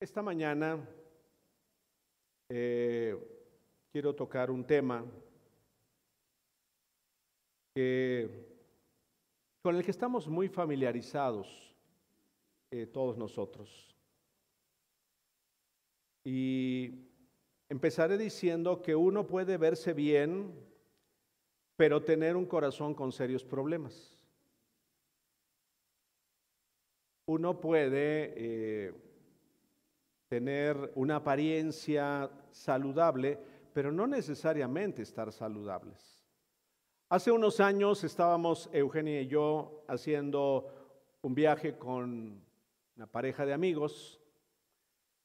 Esta mañana eh, quiero tocar un tema con el que estamos muy familiarizados eh, todos nosotros. Y empezaré diciendo que uno puede verse bien, pero tener un corazón con serios problemas. Uno puede eh, tener una apariencia saludable, pero no necesariamente estar saludables. Hace unos años estábamos Eugenia y yo haciendo un viaje con una pareja de amigos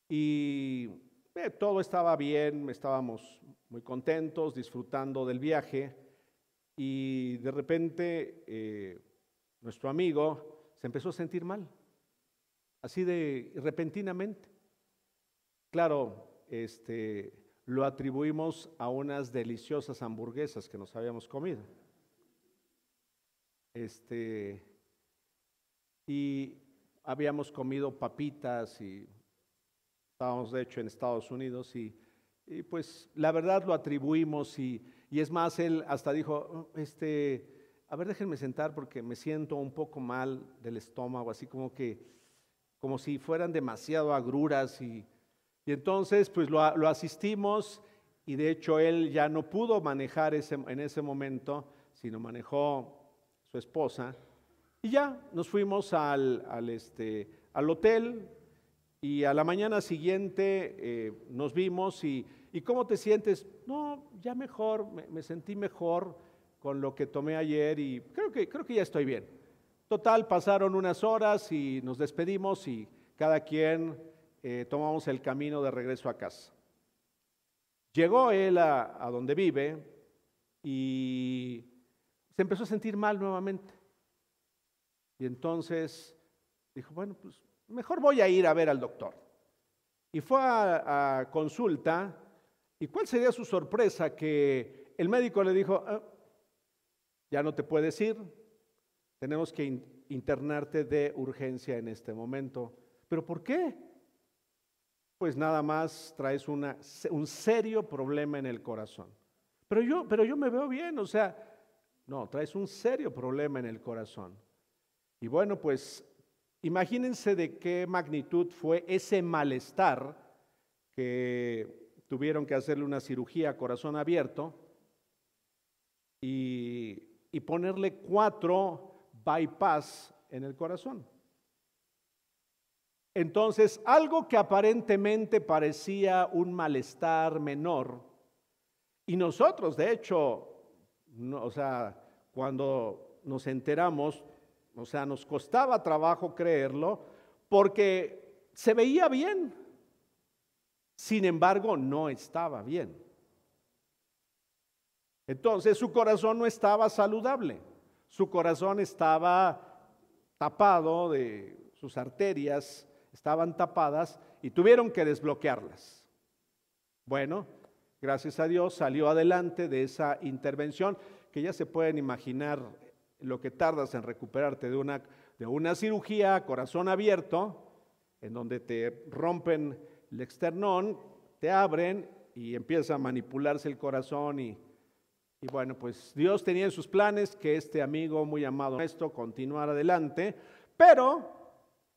y eh, todo estaba bien, estábamos muy contentos, disfrutando del viaje y de repente eh, nuestro amigo se empezó a sentir mal así de repentinamente. Claro, este, lo atribuimos a unas deliciosas hamburguesas que nos habíamos comido. Este, y habíamos comido papitas y estábamos de hecho en Estados Unidos y, pues la verdad lo atribuimos y, y, es más, él hasta dijo, este, a ver, déjenme sentar porque me siento un poco mal del estómago, así como que como si fueran demasiado agruras y, entonces pues lo, asistimos y de hecho él ya no pudo manejar en ese momento, sino manejó su esposa y ya nos fuimos al, este, al hotel y a la mañana siguiente eh, nos vimos y, y, ¿cómo te sientes? No, ya mejor, me, me, sentí mejor con lo que tomé ayer y creo que, creo que ya estoy bien. Total, pasaron unas horas y nos despedimos y cada quien eh, tomamos el camino de regreso a casa. Llegó él a, donde vive y se empezó a sentir mal nuevamente. Y entonces dijo, bueno, pues mejor voy a ir a ver al doctor. Y fue a, consulta, ¿y cuál sería su sorpresa? Que el médico le dijo, ah, ya no te puedes ir, tenemos que internarte de urgencia en este momento. ¿Pero por qué? Pues nada más traes una, un serio problema en el corazón. Pero yo, pero yo me veo bien, o sea, no, traes un serio problema en el corazón. Y bueno, pues imagínense de qué magnitud fue ese malestar que tuvieron que hacerle una cirugía a corazón abierto y, y ponerle cuatro bypass en el corazón. Entonces, algo que aparentemente parecía un malestar menor, y nosotros, de hecho, o sea, cuando nos enteramos, o sea, nos costaba trabajo creerlo, porque se veía bien, sin embargo, no estaba bien. Entonces, su corazón no estaba saludable. Su corazón estaba tapado de sus arterias, estaban tapadas y tuvieron que desbloquearlas. Bueno, gracias a Dios salió adelante de esa intervención, que ya se pueden imaginar lo que tardas en recuperarte de una, de una cirugía corazón abierto, en donde te rompen el externón, te abren y empieza a manipularse el corazón y y bueno, pues Dios tenía en sus planes que este amigo muy amado nuestro continuara adelante, pero,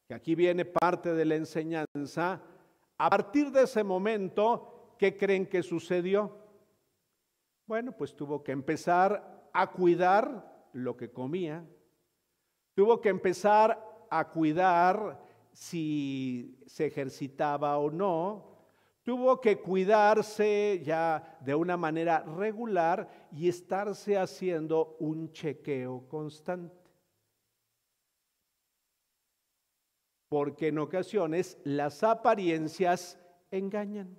que aquí viene parte de la enseñanza, a partir de ese momento, ¿qué creen que sucedió? Bueno, pues tuvo que empezar a cuidar lo que comía, tuvo que empezar a cuidar si se ejercitaba o no, tuvo que cuidarse ya de una manera regular y estarse haciendo un chequeo constante. Porque en ocasiones las apariencias engañan.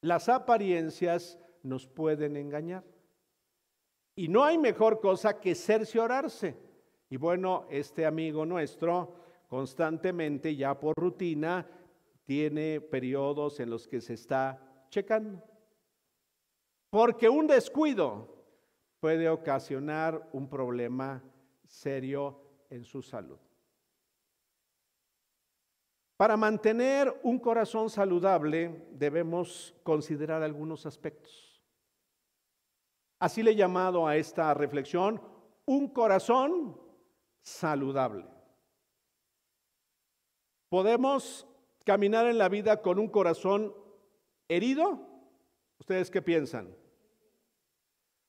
Las apariencias nos pueden engañar. Y no hay mejor cosa que cerciorarse. Y bueno, este amigo nuestro constantemente, ya por rutina, tiene periodos en los que se está checando. Porque un descuido puede ocasionar un problema serio en su salud. Para mantener un corazón saludable debemos considerar algunos aspectos. Así le he llamado a esta reflexión un corazón saludable. ¿Podemos caminar en la vida con un corazón herido? ¿Ustedes qué piensan?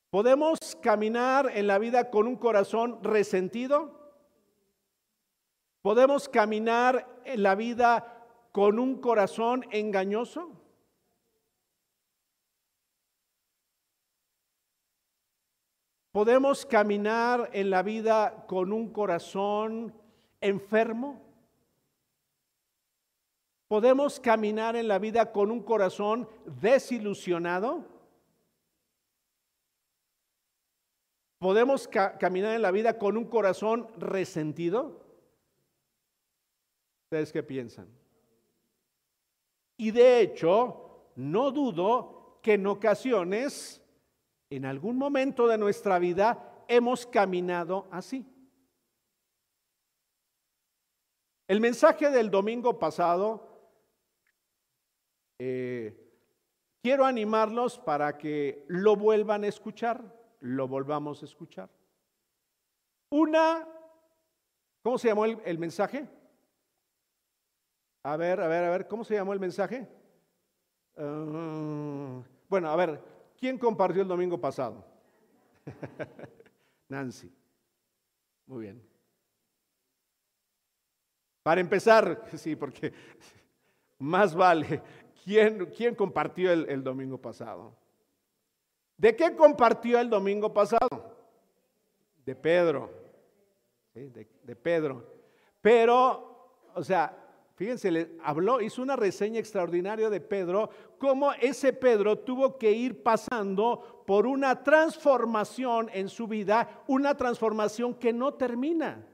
¿Podemos caminar en la vida con un corazón resentido? ¿Podemos caminar en la vida con un corazón engañoso? ¿Podemos caminar en la vida con un corazón enfermo? ¿Podemos caminar en la vida con un corazón desilusionado? ¿Podemos caminar en la vida con un corazón resentido? ¿Ustedes qué piensan? Y de hecho, no dudo que en ocasiones, en algún momento de nuestra vida, hemos caminado así. El mensaje del domingo pasado, eh, quiero animarlos para que lo vuelvan a escuchar lo volvamos a escuchar. Una, ¿cómo se llamó el, mensaje? A ver, a ver, a ver, ¿cómo se llamó el mensaje? Ah, bueno, a ver, ¿quién compartió el domingo pasado? Nancy. Muy bien. Para empezar, sí, porque más vale, ¿quién, quién compartió el domingo pasado? ¿De qué compartió el domingo pasado? De Pedro. De, Pedro. Pero, o sea, fíjense, le habló, hizo una reseña extraordinaria de Pedro, cómo ese Pedro tuvo que ir pasando por una transformación en su vida, una transformación que no termina.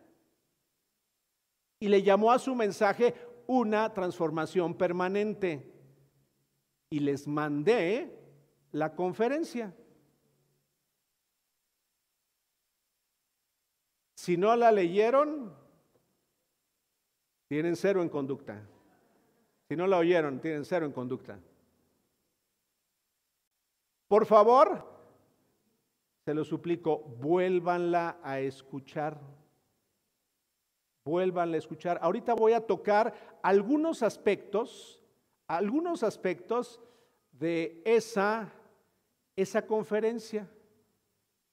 Y le llamó a su mensaje una transformación permanente. Y les mandé la conferencia. Si no la leyeron, tienen cero en conducta. Si no la oyeron, tienen cero en conducta. Por favor, se lo suplico, vuélvanla a escuchar. Vuélvanla a escuchar. Ahorita voy a tocar algunos aspectos, algunos aspectos de esa esa conferencia,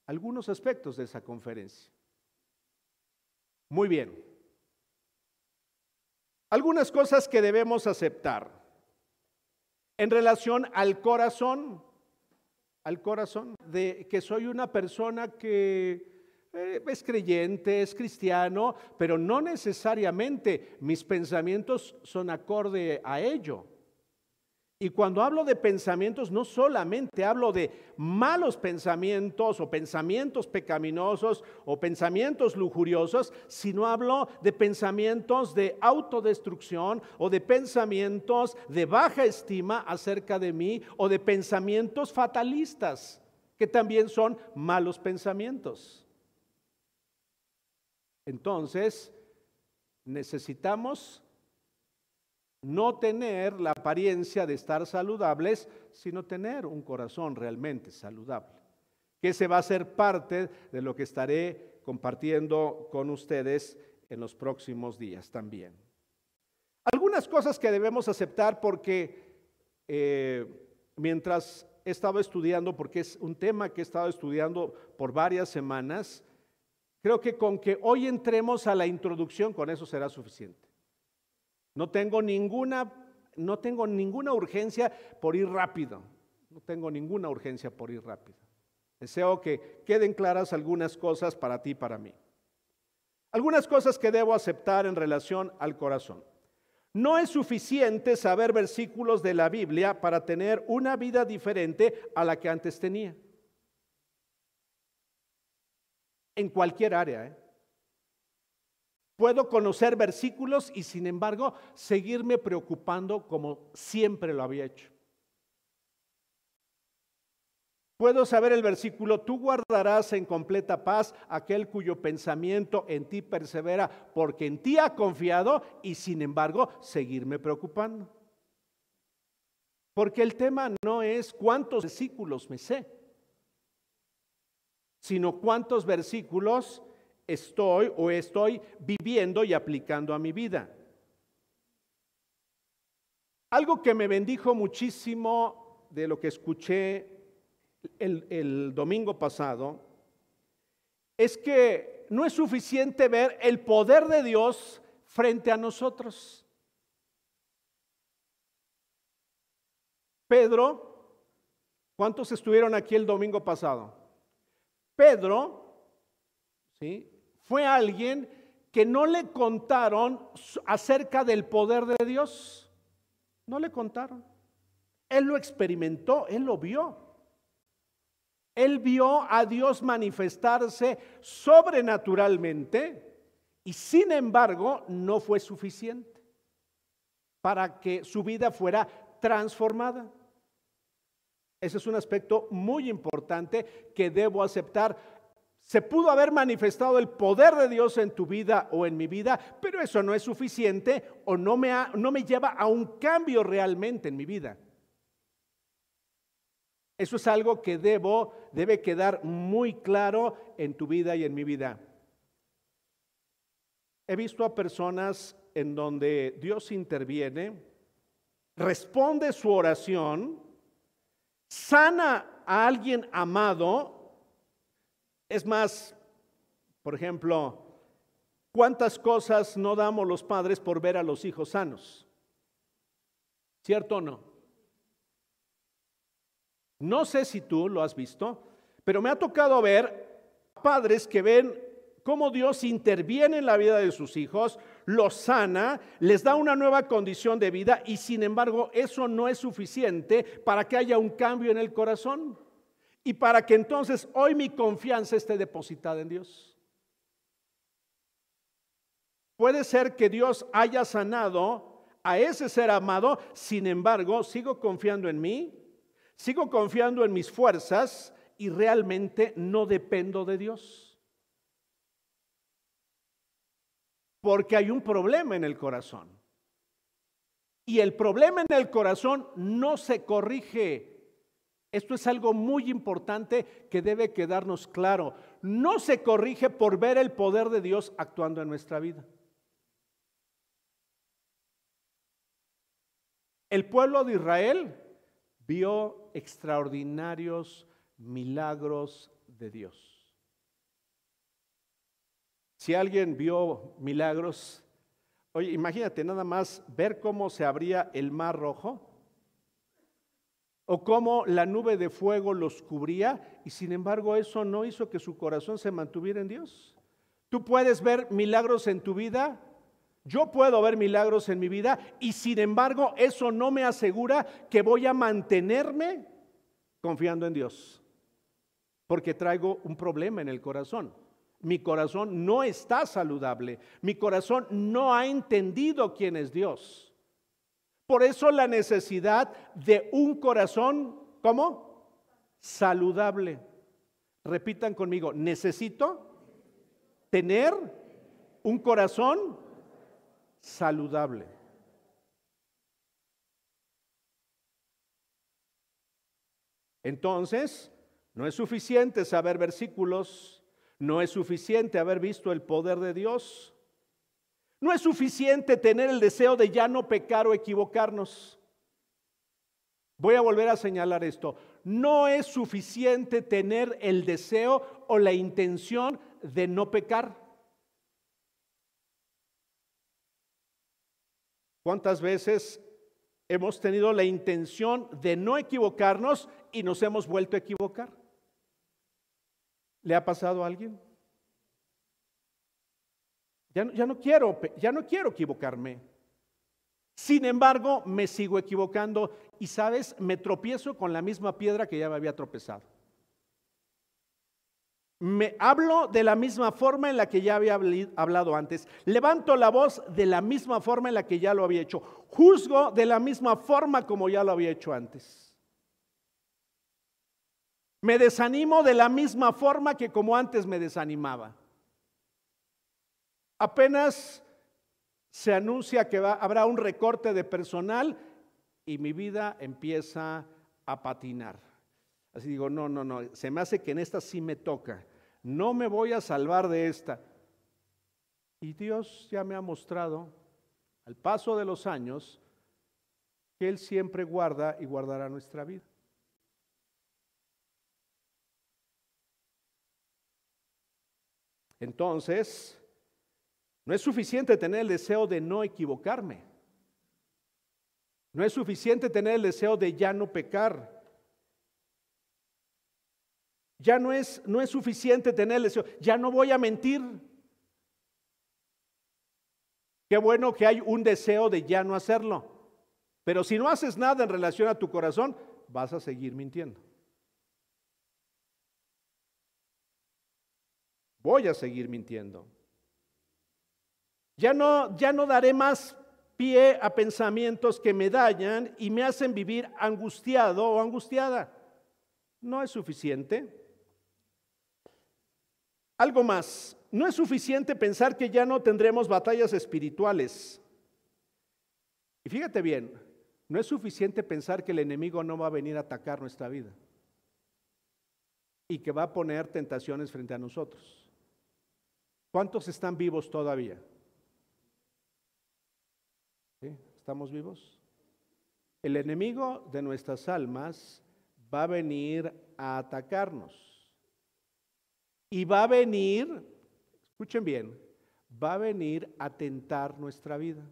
algunos aspectos de esa conferencia. Muy bien. Algunas cosas que debemos aceptar en relación al corazón, al corazón, de que soy una persona que eh, es creyente, es cristiano, pero no necesariamente mis pensamientos son acorde a ello. Y cuando hablo de pensamientos, no solamente hablo de malos pensamientos o pensamientos pecaminosos o pensamientos lujuriosos, sino hablo de pensamientos de autodestrucción o de pensamientos de baja estima acerca de mí o de pensamientos fatalistas, que también son malos pensamientos. Entonces, necesitamos no tener la apariencia de estar saludables, sino tener un corazón realmente saludable. Que se va a ser parte de lo que estaré compartiendo con ustedes en los próximos días también. Algunas cosas que debemos aceptar porque eh, mientras he estado estudiando, porque es un tema que he estado estudiando por varias semanas, creo que con que hoy entremos a la introducción, con eso será suficiente. No tengo ninguna, no tengo ninguna urgencia por ir rápido. No tengo ninguna urgencia por ir rápido. Deseo que queden claras algunas cosas para ti y para mí. Algunas cosas que debo aceptar en relación al corazón. No es suficiente saber versículos de la Biblia para tener una vida diferente a la que antes tenía. En cualquier área. ¿eh? Puedo conocer versículos y sin embargo seguirme preocupando como siempre lo había hecho. Puedo saber el versículo, tú guardarás en completa paz aquel cuyo pensamiento en ti persevera, porque en ti ha confiado y sin embargo seguirme preocupando. Porque el tema no es cuántos versículos me sé, sino cuántos versículos estoy o estoy viviendo y aplicando a mi vida. Algo que me bendijo muchísimo de lo que escuché el, domingo pasado es que no es suficiente ver el poder de Dios frente a nosotros. Pedro, ¿cuántos estuvieron aquí el domingo pasado? Pedro, ¿sí? Fue alguien que no le contaron acerca del poder de Dios. No le contaron. Él lo experimentó, él lo vio. Él vio a Dios manifestarse sobrenaturalmente y sin embargo no fue suficiente para que su vida fuera transformada. Ese es un aspecto muy importante que debo aceptar. Se pudo haber manifestado el poder de Dios en tu vida o en mi vida, pero eso no es suficiente o no me, no me lleva a un cambio realmente en mi vida. Eso es algo que debo, debe quedar muy claro en tu vida y en mi vida. He visto a personas en donde Dios interviene, responde su oración, sana a alguien amado. Es más, por ejemplo, ¿cuántas cosas no damos los padres por ver a los hijos sanos? ¿Cierto o no? No sé si tú lo has visto, pero me ha tocado ver padres que ven cómo Dios interviene en la vida de sus hijos, los sana, les da una nueva condición de vida y sin embargo eso no es suficiente para que haya un cambio en el corazón y para que entonces hoy mi confianza esté depositada en Dios. Puede ser que Dios haya sanado a ese ser amado, sin embargo sigo confiando en mí, sigo confiando en mis fuerzas y realmente no dependo de Dios. Porque hay un problema en el corazón. Y el problema en el corazón no se corrige. Esto es algo muy importante que debe quedarnos claro. No se corrige por ver el poder de Dios actuando en nuestra vida. El pueblo de Israel vio extraordinarios milagros de Dios. Si alguien vio milagros, oye, imagínate nada más ver cómo se abría el mar rojo o cómo la nube de fuego los cubría y sin embargo eso no hizo que su corazón se mantuviera en Dios. Tú puedes ver milagros en tu vida, yo puedo ver milagros en mi vida y sin embargo eso no me asegura que voy a mantenerme confiando en Dios, porque traigo un problema en el corazón. Mi corazón no está saludable. Mi corazón no ha entendido quién es Dios. Por eso la necesidad de un corazón, ¿cómo? Saludable. Repitan conmigo, necesito tener un corazón saludable. Entonces, no es suficiente saber versículos no es suficiente haber visto el poder de Dios. No es suficiente tener el deseo de ya no pecar o equivocarnos. Voy a volver a señalar esto. No es suficiente tener el deseo o la intención de no pecar. ¿Cuántas veces hemos tenido la intención de no equivocarnos y nos hemos vuelto a equivocar? ¿Le ha pasado a alguien? Ya, no quiero, ya no quiero equivocarme. Sin embargo, me sigo equivocando y sabes, me tropiezo con la misma piedra que ya me había tropezado. Me hablo de la misma forma en la que ya había hablado antes. Levanto la voz de la misma forma en la que ya lo había hecho. Juzgo de la misma forma como ya lo había hecho antes. Me desanimo de la misma forma que como antes me desanimaba. Apenas se anuncia que habrá un recorte de personal y mi vida empieza a patinar. Así digo, no, no, no, se me hace que en esta sí me toca. No me voy a salvar de esta. Y Dios ya me ha mostrado al paso de los años que Él siempre guarda y guardará nuestra vida. Entonces, no es suficiente tener el deseo de no equivocarme. No es suficiente tener el deseo de ya no pecar. Ya no es, no es suficiente tener el deseo, ya no voy a mentir. Qué bueno que hay un deseo de ya no hacerlo. Pero si no haces nada en relación a tu corazón, vas a seguir mintiendo. Voy a seguir mintiendo. Ya no, ya no daré más pie a pensamientos que me dañan y me hacen vivir angustiado o angustiada. No es suficiente. Algo más, no es suficiente pensar que ya no tendremos batallas espirituales. Y fíjate bien, no es suficiente pensar que el enemigo no va a venir a atacar nuestra vida y que va a poner tentaciones frente a nosotros. ¿Cuántos están vivos todavía? ¿Estamos vivos? El enemigo de nuestras almas va a venir a atacarnos. Y va a venir, escuchen bien, va a venir a tentar nuestra vida.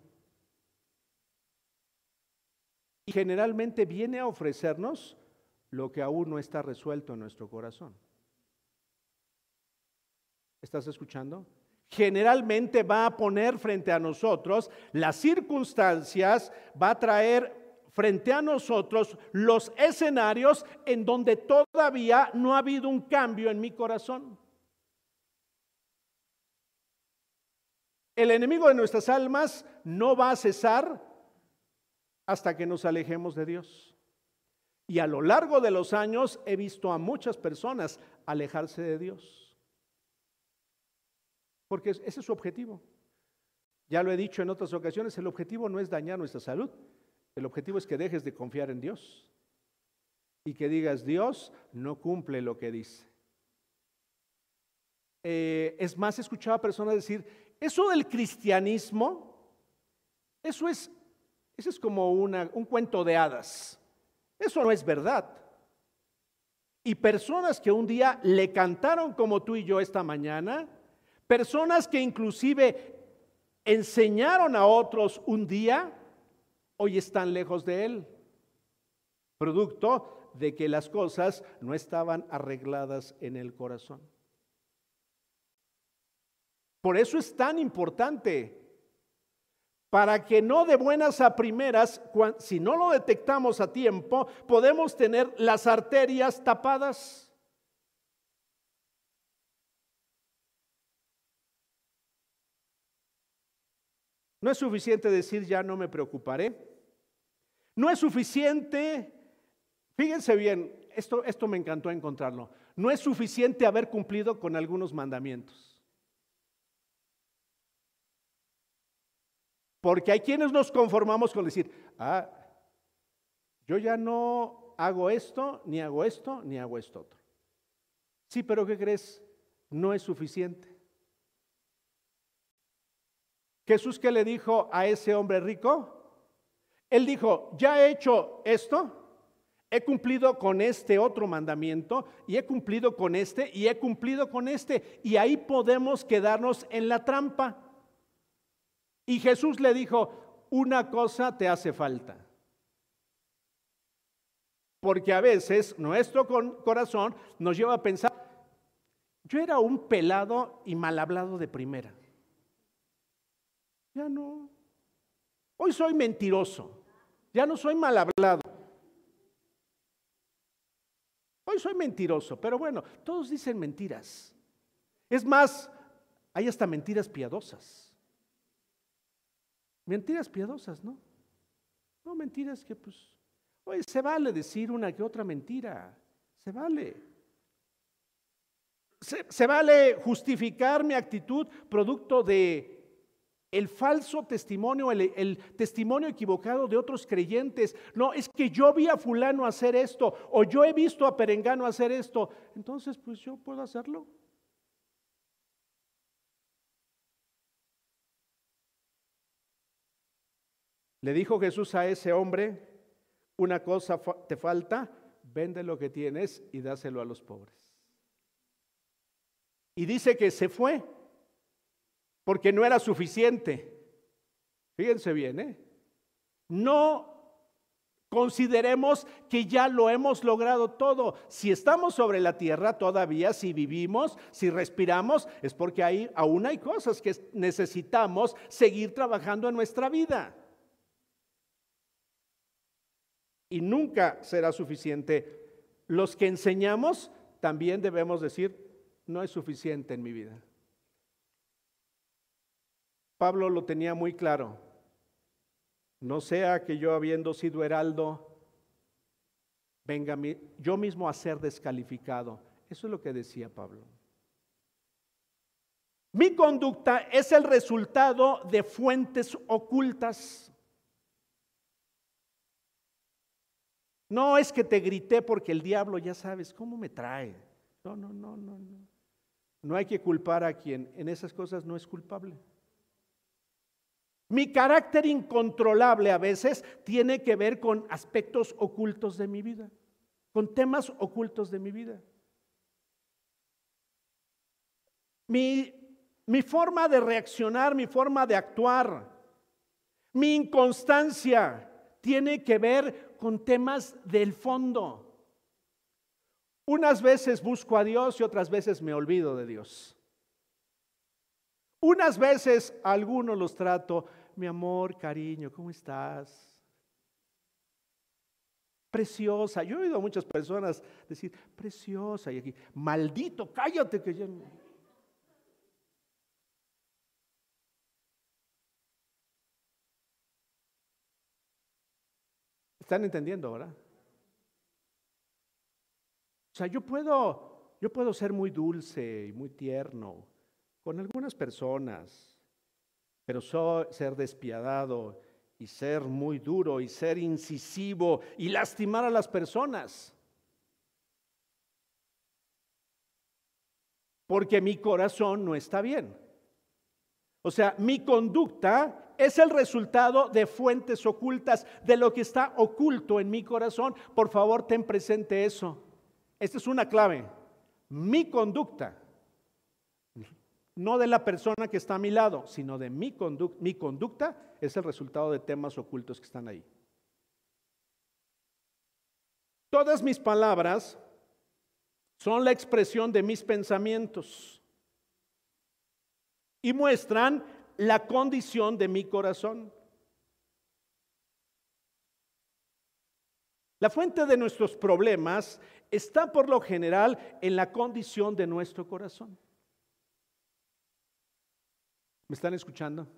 Y generalmente viene a ofrecernos lo que aún no está resuelto en nuestro corazón. ¿Estás escuchando? Generalmente va a poner frente a nosotros las circunstancias, va a traer frente a nosotros los escenarios en donde todavía no ha habido un cambio en mi corazón. El enemigo de nuestras almas no va a cesar hasta que nos alejemos de Dios. Y a lo largo de los años he visto a muchas personas alejarse de Dios. Porque ese es su objetivo. Ya lo he dicho en otras ocasiones, el objetivo no es dañar nuestra salud. El objetivo es que dejes de confiar en Dios y que digas, Dios no cumple lo que dice. Eh, es más, he escuchado a personas decir, eso del cristianismo, eso es, eso es como un cuento de hadas. Eso no es verdad. Y personas que un día le cantaron como tú y yo esta mañana, Personas que inclusive enseñaron a otros un día, hoy están lejos de Él. Producto de que las cosas no estaban arregladas en el corazón. Por eso es tan importante, para que no de buenas a primeras, si no lo detectamos a tiempo, podemos tener las arterias tapadas. No es suficiente decir ya no me preocuparé. No es suficiente, fíjense bien, esto, esto me encantó encontrarlo. No es suficiente haber cumplido con algunos mandamientos. Porque hay quienes nos conformamos con decir, ah, yo ya no hago esto, ni hago esto, ni hago esto otro. Sí, pero ¿qué crees? No es suficiente. Jesús qué le dijo a ese hombre rico? Él dijo, ya he hecho esto, he cumplido con este otro mandamiento y he cumplido con este y he cumplido con este. Y ahí podemos quedarnos en la trampa. Y Jesús le dijo, una cosa te hace falta. Porque a veces nuestro corazón nos lleva a pensar, yo era un pelado y mal hablado de primera. Ya no. Hoy soy mentiroso. Ya no soy mal hablado. Hoy soy mentiroso, pero bueno, todos dicen mentiras. Es más, hay hasta mentiras piadosas. Mentiras piadosas, ¿no? No, mentiras que pues, oye, se vale decir una que otra mentira, se vale. se, vale justificar mi actitud producto de el falso testimonio, el, testimonio equivocado de otros creyentes. No, es que yo vi a fulano hacer esto o yo he visto a Perengano hacer esto. Entonces, pues yo puedo hacerlo. Le dijo Jesús a ese hombre, una cosa te falta, vende lo que tienes y dáselo a los pobres. Y dice que se fue porque no era suficiente. Fíjense bien, ¿eh? No consideremos que ya lo hemos logrado todo. Si estamos sobre la tierra todavía, si vivimos, si respiramos, es porque ahí aún hay cosas que necesitamos seguir trabajando en nuestra vida. Y nunca será suficiente. Los que enseñamos también debemos decir, no es suficiente en mi vida. Pablo lo tenía muy claro. No sea que yo habiendo sido heraldo, venga yo mismo a ser descalificado. Eso es lo que decía Pablo. Mi conducta es el resultado de fuentes ocultas. No es que te grité porque el diablo ya sabes cómo me trae. No, no, no, no, no. No hay que culpar a quien en esas cosas no es culpable. Mi carácter incontrolable a veces tiene que ver con aspectos ocultos de mi vida, con temas ocultos de mi vida. Mi, mi forma de reaccionar, mi forma de actuar, mi inconstancia tiene que ver con temas del fondo. Unas veces busco a Dios y otras veces me olvido de Dios. Unas veces a algunos los trato, mi amor, cariño, ¿cómo estás? Preciosa. Yo he oído a muchas personas decir, preciosa, y aquí, maldito, cállate que yo ¿Están entendiendo ahora? sea, yo puedo, yo puedo ser muy dulce y muy tierno con algunas personas, pero ser despiadado y ser muy duro y ser incisivo y lastimar a las personas. Porque mi corazón no está bien. O sea, mi conducta es el resultado de fuentes ocultas, de lo que está oculto en mi corazón. Por favor, ten presente eso. Esta es una clave. Mi conducta, no de la persona que está a mi lado, sino de mi, conducta, mi conducta es el resultado de temas ocultos que están ahí. Todas mis palabras son la expresión de mis pensamientos y muestran la condición de mi corazón. La fuente de nuestros problemas está por lo general en la condición de nuestro corazón. ¿Me están escuchando?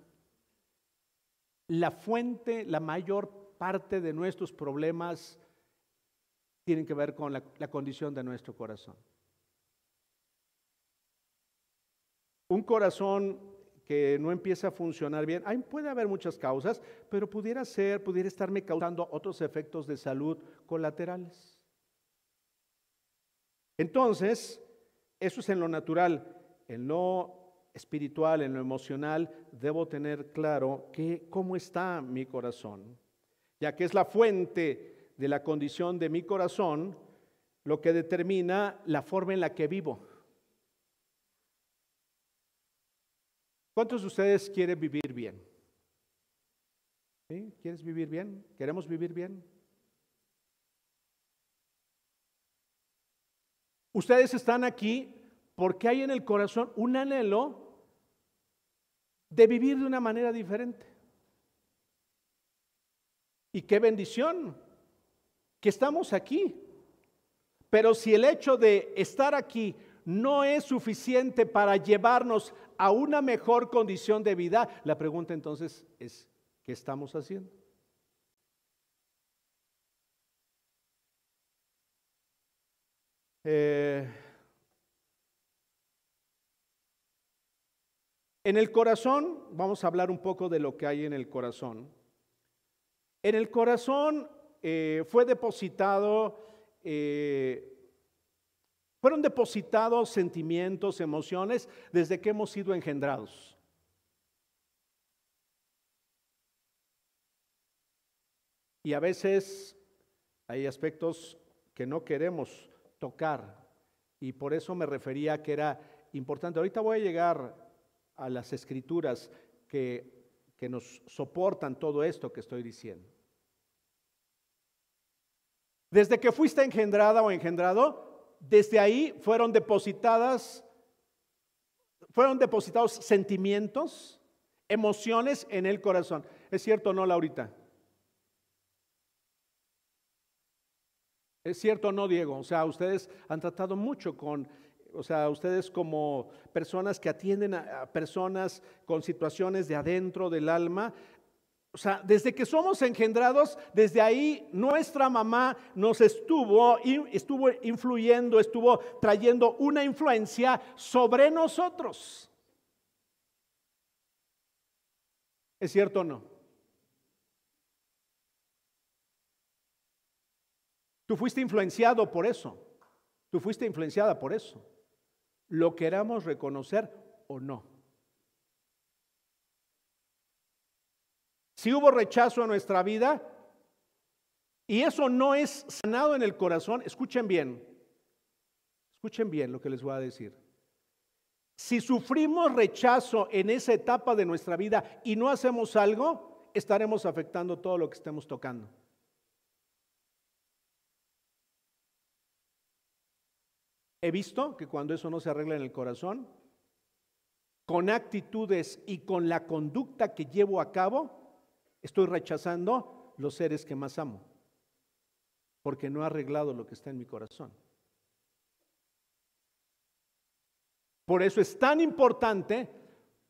La fuente, la mayor parte de nuestros problemas tienen que ver con la, condición de nuestro corazón. Un corazón que no empieza a funcionar bien, puede haber muchas causas, pero pudiera ser, pudiera estarme causando otros efectos de salud colaterales. Entonces, eso es en lo natural. En lo espiritual, en lo emocional, debo tener claro que cómo está mi corazón, ya que es la fuente de la condición de mi corazón lo que determina la forma en la que vivo. ¿Cuántos de ustedes quieren vivir bien? ¿Quieres vivir bien? ¿Queremos vivir bien? Ustedes están aquí porque hay en el corazón un anhelo de vivir de una manera diferente. Y qué bendición que estamos aquí. Pero si el hecho de estar aquí no es suficiente para llevarnos a una mejor condición de vida, la pregunta entonces es, ¿qué estamos haciendo? Eh, En el corazón, vamos a hablar un poco de lo que hay en el corazón. En el corazón eh, fue depositado, eh, fueron depositados sentimientos, emociones desde que hemos sido engendrados. Y a veces hay aspectos que no queremos tocar y por eso me refería que era importante. Ahorita voy a llegar a las escrituras que, que nos soportan todo esto que estoy diciendo. Desde que fuiste engendrada o engendrado, desde ahí fueron depositadas, fueron depositados sentimientos, emociones en el corazón. ¿Es cierto o no, Laurita? ¿Es cierto o no, Diego? O sea, ustedes han tratado mucho con, o sea, ustedes como personas que atienden a, personas con situaciones de adentro del alma, o sea, desde que somos engendrados, desde ahí nuestra mamá nos estuvo, estuvo influyendo, estuvo trayendo una influencia sobre nosotros. ¿Es cierto o no? Tú fuiste influenciado por eso. Tú fuiste influenciada por eso. Lo queramos reconocer o no. Si hubo rechazo en nuestra vida y eso no es sanado en el corazón, escuchen bien, escuchen bien lo que les voy a decir. Si sufrimos rechazo en esa etapa de nuestra vida y no hacemos algo, estaremos afectando todo lo que estemos tocando. He visto que cuando eso no se arregla en el corazón, con actitudes y con la conducta que llevo a cabo, Estoy rechazando los seres que más amo, porque no he arreglado lo que está en mi corazón. Por eso es tan importante,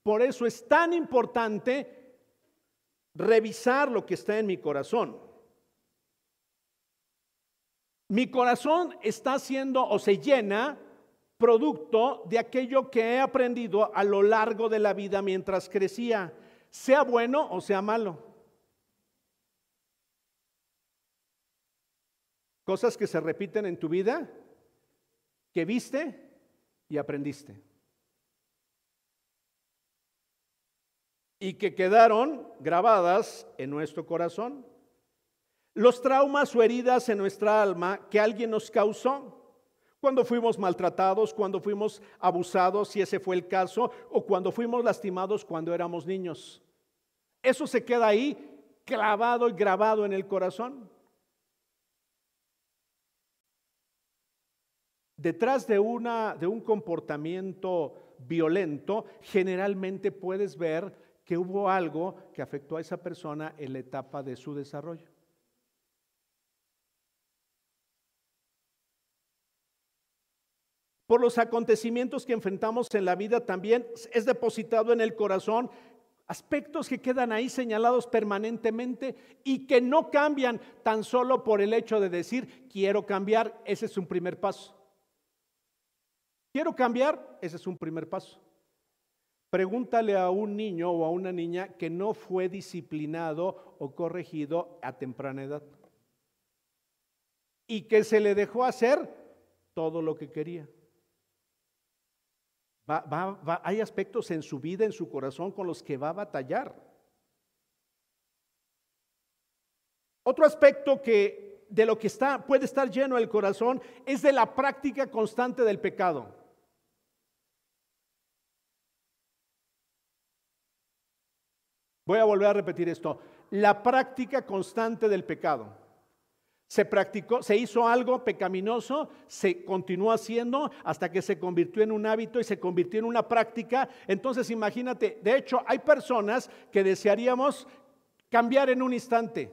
por eso es tan importante revisar lo que está en mi corazón. Mi corazón está siendo o se llena producto de aquello que he aprendido a lo largo de la vida mientras crecía, sea bueno o sea malo. Cosas que se repiten en tu vida, que viste y aprendiste. Y que quedaron grabadas en nuestro corazón. Los traumas o heridas en nuestra alma que alguien nos causó. Cuando fuimos maltratados, cuando fuimos abusados, si ese fue el caso, o cuando fuimos lastimados cuando éramos niños. Eso se queda ahí clavado y grabado en el corazón. Detrás de, una, de un comportamiento violento, generalmente puedes ver que hubo algo que afectó a esa persona en la etapa de su desarrollo. Por los acontecimientos que enfrentamos en la vida también es depositado en el corazón aspectos que quedan ahí señalados permanentemente y que no cambian tan solo por el hecho de decir quiero cambiar, ese es un primer paso. ¿Quiero cambiar? Ese es un primer paso. Pregúntale a un niño o a una niña que no fue disciplinado o corregido a temprana edad y que se le dejó hacer todo lo que quería. Hay aspectos en su vida, en su corazón, con los que va a batallar. Otro aspecto que de lo que está, puede estar lleno el corazón es de la práctica constante del pecado. Voy a volver a repetir esto. La práctica constante del pecado. Se practicó, se hizo algo pecaminoso, se continuó haciendo hasta que se convirtió en un hábito y se convirtió en una práctica. Entonces imagínate, de hecho hay personas que desearíamos cambiar en un instante.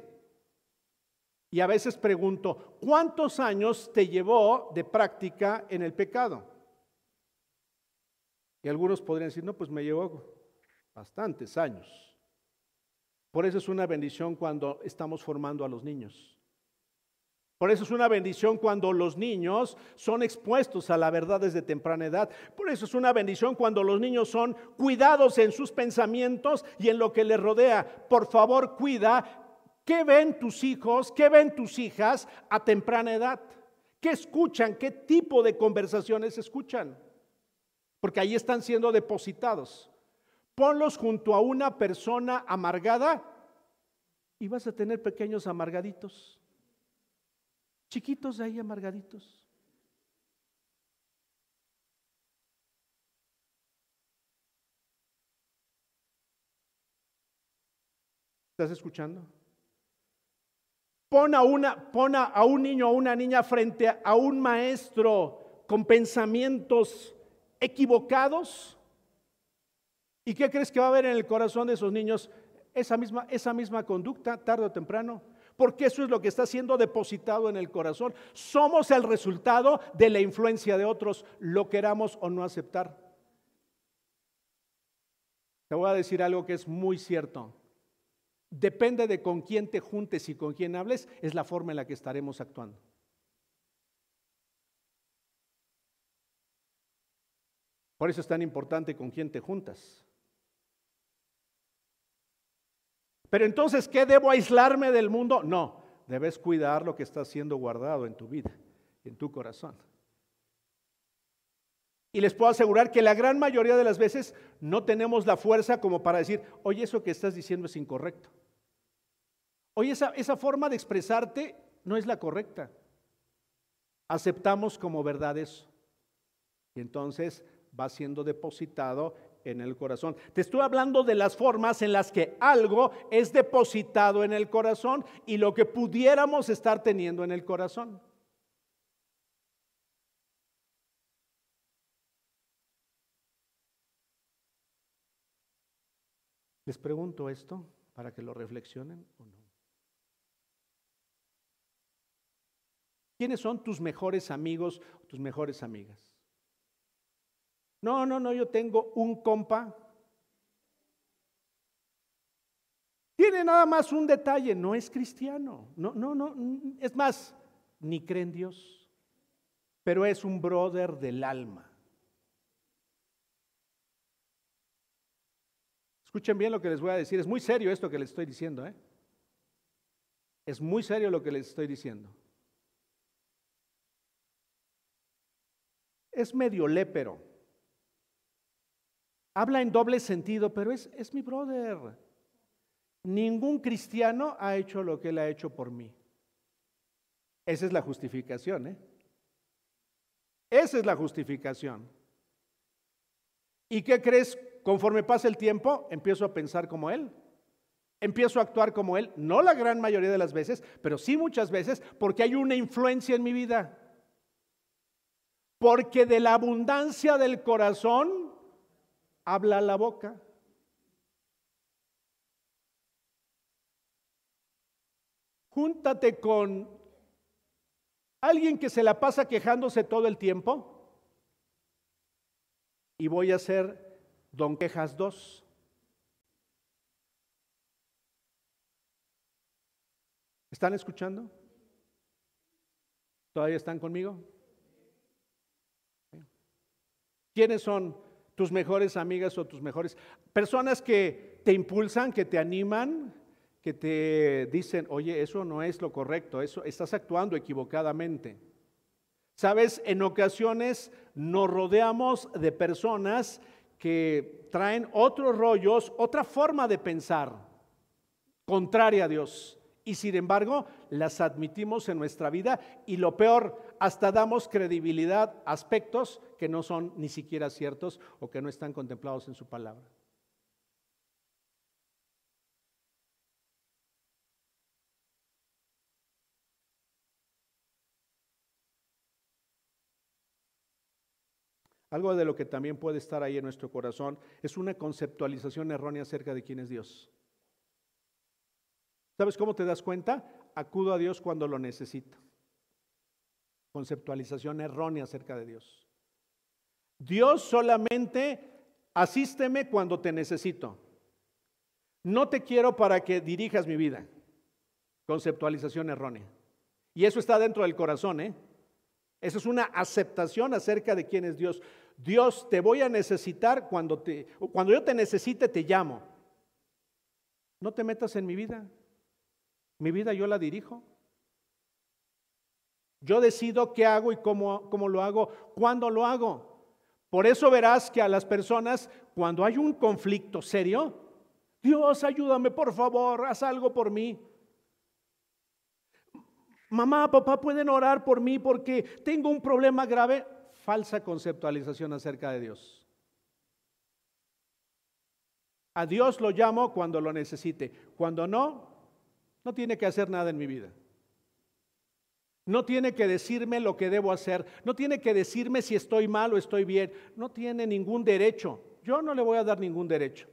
Y a veces pregunto, ¿cuántos años te llevó de práctica en el pecado? Y algunos podrían decir, no, pues me llevó bastantes años. Por eso es una bendición cuando estamos formando a los niños. Por eso es una bendición cuando los niños son expuestos a la verdad desde temprana edad. Por eso es una bendición cuando los niños son cuidados en sus pensamientos y en lo que les rodea. Por favor, cuida qué ven tus hijos, qué ven tus hijas a temprana edad. ¿Qué escuchan? ¿Qué tipo de conversaciones escuchan? Porque ahí están siendo depositados. Ponlos junto a una persona amargada y vas a tener pequeños amargaditos chiquitos de ahí amargaditos. ¿Estás escuchando? Pon a, una, a un niño o una niña frente a un maestro con pensamientos equivocados. ¿Y qué crees que va a haber en el corazón de esos niños? Esa misma conducta, tarde o temprano porque eso es lo que está siendo depositado en el corazón. Somos el resultado de la influencia de otros, lo queramos o no aceptar. Te voy a decir algo que es muy cierto. Depende de con quién te juntes y con quién hables, es la forma en la que estaremos actuando. Por eso es tan importante con quién te juntas. Pero entonces, ¿qué debo aislarme del mundo? No, debes cuidar lo que está siendo guardado en tu vida, en tu corazón. Y les puedo asegurar que la gran mayoría de las veces no tenemos la fuerza como para decir, oye, eso que estás diciendo es incorrecto. Oye, esa, esa forma de expresarte no es la correcta. Aceptamos como verdad eso. Y entonces va siendo depositado en el corazón. Te estoy hablando de las formas en las que algo es depositado en el corazón y lo que pudiéramos estar teniendo en el corazón. Les pregunto esto para que lo reflexionen o no. ¿Quiénes son tus mejores amigos o tus mejores amigas? No, no, no, yo tengo un compa. Tiene nada más un detalle, no es cristiano. No, no, no, es más, ni cree en Dios. Pero es un brother del alma. Escuchen bien lo que les voy a decir. Es muy serio esto que les estoy diciendo. ¿eh? Es muy serio lo que les estoy diciendo. Es medio lépero. Habla en doble sentido, pero es, es mi brother. Ningún cristiano ha hecho lo que él ha hecho por mí. Esa es la justificación, ¿eh? Esa es la justificación. ¿Y qué crees? Conforme pasa el tiempo, empiezo a pensar como él. Empiezo a actuar como él, no la gran mayoría de las veces, pero sí muchas veces, porque hay una influencia en mi vida. Porque de la abundancia del corazón habla la boca. Júntate con alguien que se la pasa quejándose todo el tiempo y voy a ser Don Quejas 2. ¿Están escuchando? ¿Todavía están conmigo? ¿Quiénes son tus mejores amigas o tus mejores personas que te impulsan, que te animan, que te dicen, oye, eso no es lo correcto, eso estás actuando equivocadamente. Sabes, en ocasiones nos rodeamos de personas que traen otros rollos, otra forma de pensar, contraria a Dios y sin embargo las admitimos en nuestra vida y lo peor, hasta damos credibilidad a aspectos que no son ni siquiera ciertos o que no están contemplados en su palabra. Algo de lo que también puede estar ahí en nuestro corazón es una conceptualización errónea acerca de quién es Dios. ¿Sabes cómo te das cuenta? Acudo a Dios cuando lo necesito. Conceptualización errónea acerca de Dios. Dios solamente asísteme cuando te necesito. No te quiero para que dirijas mi vida. Conceptualización errónea. Y eso está dentro del corazón, ¿eh? Eso es una aceptación acerca de quién es Dios. Dios, te voy a necesitar cuando, te, cuando yo te necesite, te llamo. No te metas en mi vida. Mi vida yo la dirijo. Yo decido qué hago y cómo, cómo lo hago, cuándo lo hago. Por eso verás que a las personas, cuando hay un conflicto serio, Dios, ayúdame, por favor, haz algo por mí. Mamá, papá, pueden orar por mí porque tengo un problema grave. Falsa conceptualización acerca de Dios. A Dios lo llamo cuando lo necesite. Cuando no, no tiene que hacer nada en mi vida. No tiene que decirme lo que debo hacer. No tiene que decirme si estoy mal o estoy bien. No tiene ningún derecho. Yo no le voy a dar ningún derecho.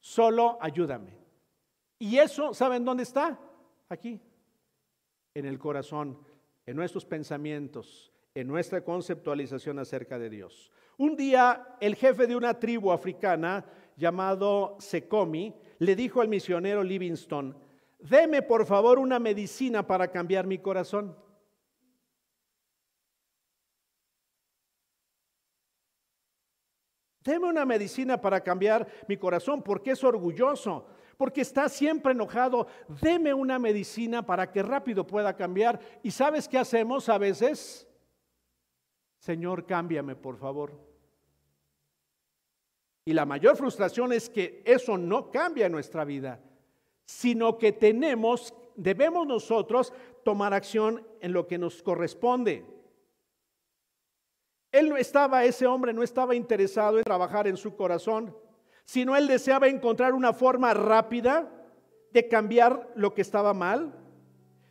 Solo ayúdame. Y eso, ¿saben dónde está? Aquí, en el corazón, en nuestros pensamientos, en nuestra conceptualización acerca de Dios. Un día, el jefe de una tribu africana llamado Secomi le dijo al misionero Livingstone, deme por favor una medicina para cambiar mi corazón. Deme una medicina para cambiar mi corazón porque es orgulloso, porque está siempre enojado. Deme una medicina para que rápido pueda cambiar. ¿Y sabes qué hacemos a veces? Señor, cámbiame, por favor. Y la mayor frustración es que eso no cambia nuestra vida, sino que tenemos, debemos nosotros tomar acción en lo que nos corresponde. Él no estaba, ese hombre no estaba interesado en trabajar en su corazón, sino él deseaba encontrar una forma rápida de cambiar lo que estaba mal,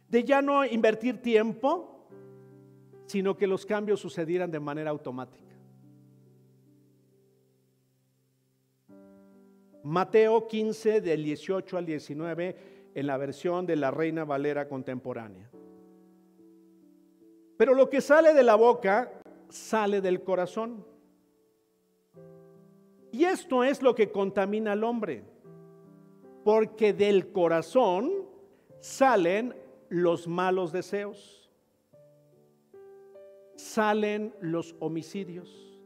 de ya no invertir tiempo, sino que los cambios sucedieran de manera automática. Mateo 15 del 18 al 19 en la versión de la Reina Valera contemporánea. Pero lo que sale de la boca sale del corazón. Y esto es lo que contamina al hombre, porque del corazón salen los malos deseos, salen los homicidios,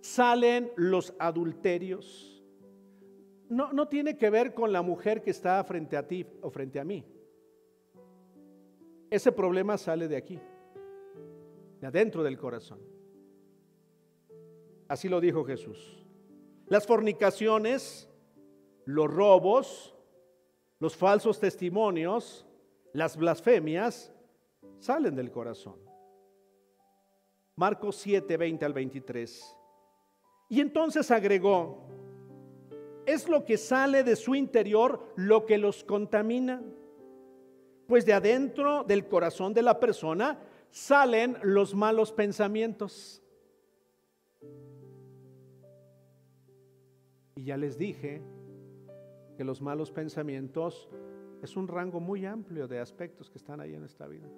salen los adulterios. No, no tiene que ver con la mujer que está frente a ti o frente a mí. Ese problema sale de aquí de adentro del corazón. Así lo dijo Jesús. Las fornicaciones, los robos, los falsos testimonios, las blasfemias, salen del corazón. Marcos 7, 20 al 23. Y entonces agregó, es lo que sale de su interior lo que los contamina. Pues de adentro del corazón de la persona salen los malos pensamientos. Y ya les dije que los malos pensamientos es un rango muy amplio de aspectos que están ahí en esta vida.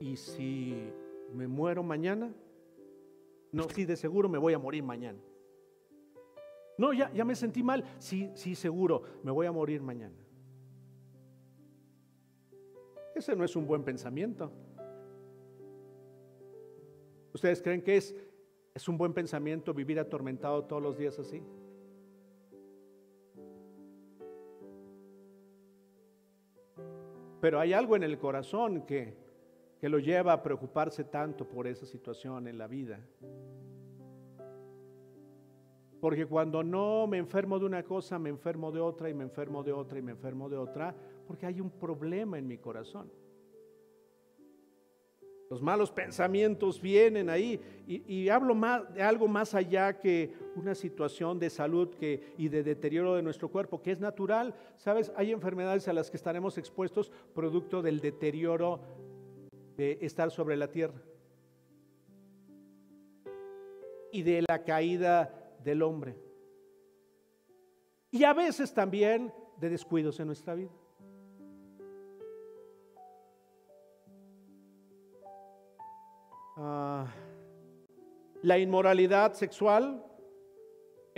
Y si me muero mañana, no, si de seguro me voy a morir mañana. No, ya, ya me sentí mal, sí, sí, seguro, me voy a morir mañana. Ese no es un buen pensamiento. ¿Ustedes creen que es, es un buen pensamiento vivir atormentado todos los días así? Pero hay algo en el corazón que, que lo lleva a preocuparse tanto por esa situación en la vida. Porque cuando no me enfermo de una cosa, me enfermo de otra y me enfermo de otra y me enfermo de otra, porque hay un problema en mi corazón. Los malos pensamientos vienen ahí y, hablo de algo más allá que una situación de salud y de deterioro de nuestro cuerpo, que es natural. Sabes, hay enfermedades a las que estaremos expuestos producto del deterioro de estar sobre la tierra y de la caída del hombre. Y a veces también de descuidos en nuestra vida. Ah, la inmoralidad sexual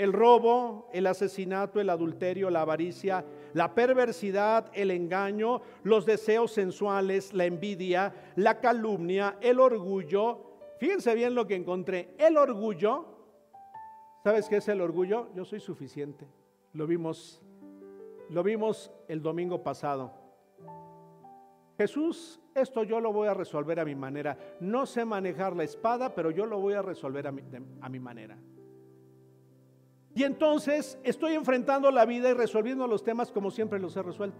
el robo, el asesinato, el adulterio, la avaricia, la perversidad, el engaño, los deseos sensuales, la envidia, la calumnia, el orgullo. Fíjense bien lo que encontré. El orgullo, ¿sabes qué es el orgullo? Yo soy suficiente. Lo vimos, lo vimos el domingo pasado. Jesús, esto yo lo voy a resolver a mi manera. No sé manejar la espada, pero yo lo voy a resolver a mi, a mi manera. Y entonces estoy enfrentando la vida y resolviendo los temas como siempre los he resuelto.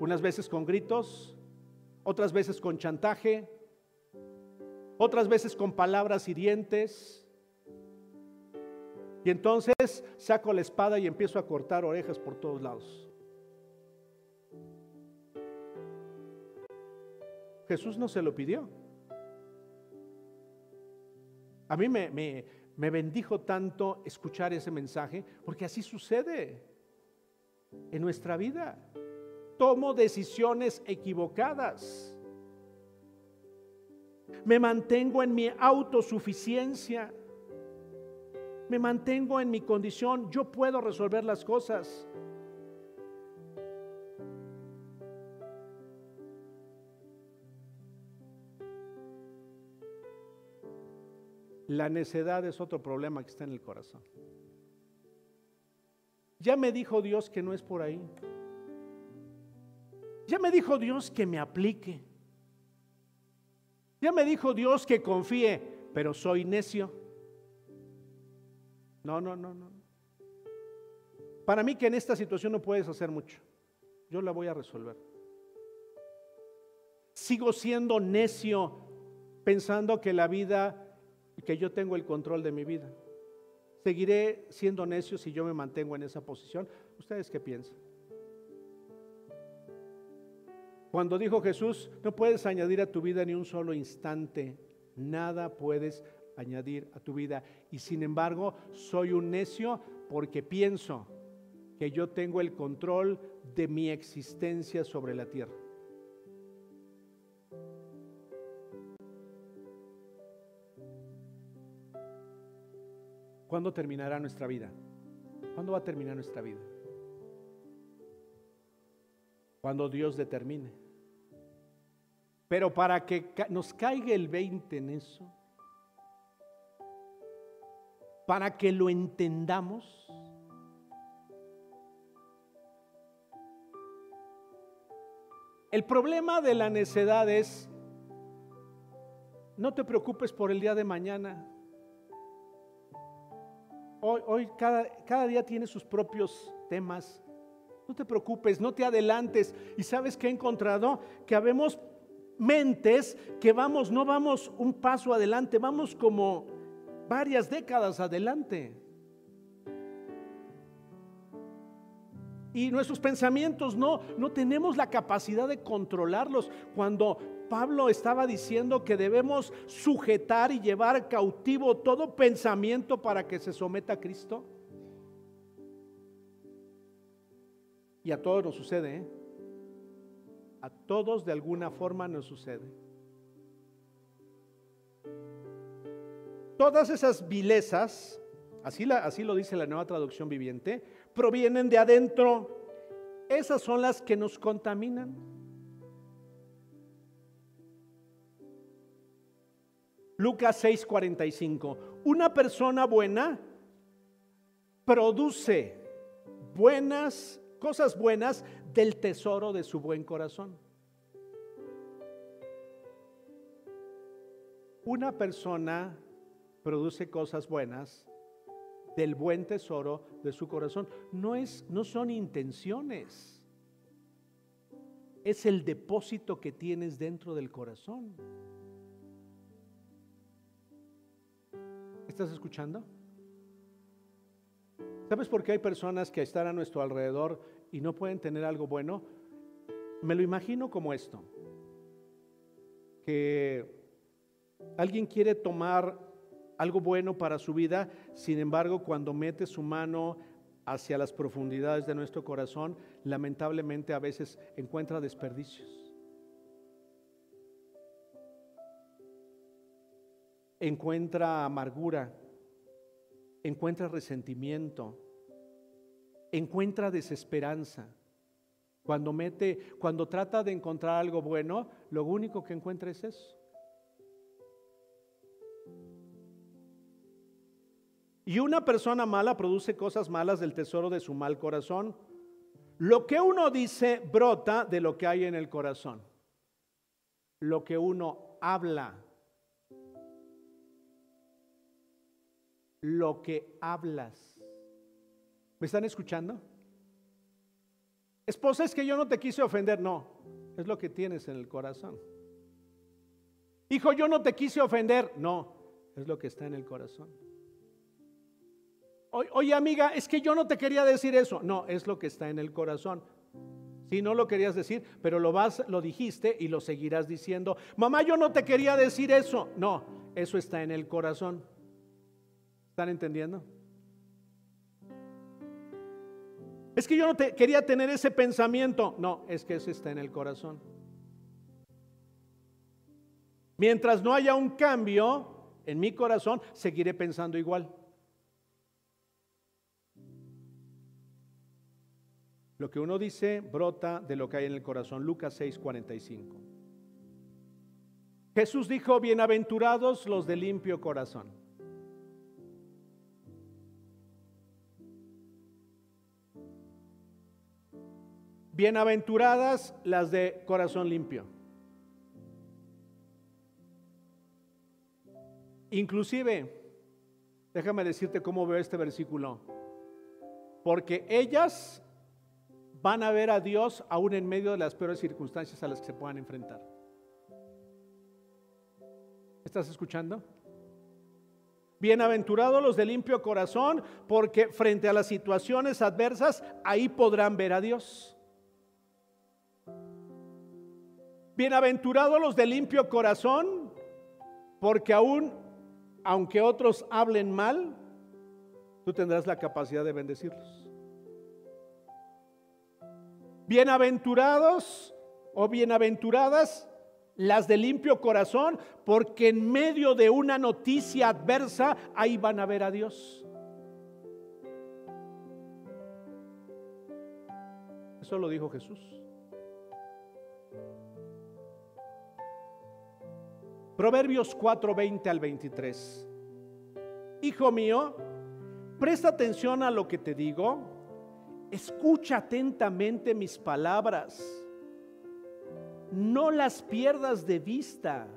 Unas veces con gritos, otras veces con chantaje, otras veces con palabras hirientes. Y entonces saco la espada y empiezo a cortar orejas por todos lados. Jesús no se lo pidió. A mí me, me, me bendijo tanto escuchar ese mensaje, porque así sucede en nuestra vida. Tomo decisiones equivocadas. Me mantengo en mi autosuficiencia. Me mantengo en mi condición. Yo puedo resolver las cosas. La necedad es otro problema que está en el corazón. Ya me dijo Dios que no es por ahí. Ya me dijo Dios que me aplique. Ya me dijo Dios que confíe, pero soy necio. No, no, no, no. Para mí que en esta situación no puedes hacer mucho. Yo la voy a resolver. Sigo siendo necio pensando que la vida que yo tengo el control de mi vida. ¿Seguiré siendo necio si yo me mantengo en esa posición? ¿Ustedes qué piensan? Cuando dijo Jesús, no puedes añadir a tu vida ni un solo instante, nada puedes añadir a tu vida. Y sin embargo, soy un necio porque pienso que yo tengo el control de mi existencia sobre la tierra. ¿Cuándo terminará nuestra vida? ¿Cuándo va a terminar nuestra vida? Cuando Dios determine. Pero para que nos caiga el 20 en eso, para que lo entendamos, el problema de la necedad es, no te preocupes por el día de mañana, Hoy, cada, cada día tiene sus propios temas. No te preocupes, no te adelantes. Y sabes que he encontrado que habemos mentes que vamos, no vamos un paso adelante, vamos como varias décadas adelante. Y nuestros pensamientos no, no tenemos la capacidad de controlarlos. Cuando Pablo estaba diciendo que debemos sujetar y llevar cautivo todo pensamiento para que se someta a Cristo. Y a todos nos sucede, ¿eh? A todos de alguna forma nos sucede. Todas esas vilezas, así, lo dice la nueva traducción viviente, provienen de adentro. Esas son las que nos contaminan. Lucas 6:45. Una persona buena produce buenas, cosas buenas del tesoro de su buen corazón. Una persona produce cosas buenas del buen tesoro de su corazón. No, es, no son intenciones. Es el depósito que tienes dentro del corazón. ¿Estás escuchando? ¿Sabes por qué hay personas que están a nuestro alrededor y no pueden tener algo bueno? Me lo imagino como esto, que alguien quiere tomar algo bueno para su vida, sin embargo, cuando mete su mano hacia las profundidades de nuestro corazón, lamentablemente a veces encuentra desperdicios. encuentra amargura, encuentra resentimiento, encuentra desesperanza. Cuando mete, cuando trata de encontrar algo bueno, lo único que encuentra es eso. Y una persona mala produce cosas malas del tesoro de su mal corazón. Lo que uno dice brota de lo que hay en el corazón. Lo que uno habla. Lo que hablas. ¿Me están escuchando? Esposa, es que yo no te quise ofender. No, es lo que tienes en el corazón. Hijo, yo no te quise ofender. No, es lo que está en el corazón. Oye amiga, es que yo no te quería decir eso. No, es lo que está en el corazón. Si no lo querías decir, pero lo vas, lo dijiste y lo seguirás diciendo. Mamá, yo no te quería decir eso. No, eso está en el corazón. ¿Están entendiendo? Es que yo no te quería tener ese pensamiento. No, es que eso está en el corazón. Mientras no haya un cambio en mi corazón, seguiré pensando igual. Lo que uno dice brota de lo que hay en el corazón. Lucas 6:45. Jesús dijo, bienaventurados los de limpio corazón. Bienaventuradas las de corazón limpio. Inclusive, déjame decirte cómo veo este versículo. Porque ellas van a ver a Dios aún en medio de las peores circunstancias a las que se puedan enfrentar. ¿Estás escuchando? Bienaventurados los de limpio corazón, porque frente a las situaciones adversas, ahí podrán ver a Dios. Bienaventurados los de limpio corazón, porque aún, aunque otros hablen mal, tú tendrás la capacidad de bendecirlos. Bienaventurados o bienaventuradas las de limpio corazón, porque en medio de una noticia adversa, ahí van a ver a Dios. Eso lo dijo Jesús. Proverbios 4, 20 al 23. Hijo mío, presta atención a lo que te digo Escucha atentamente mis palabras. No las pierdas de vista.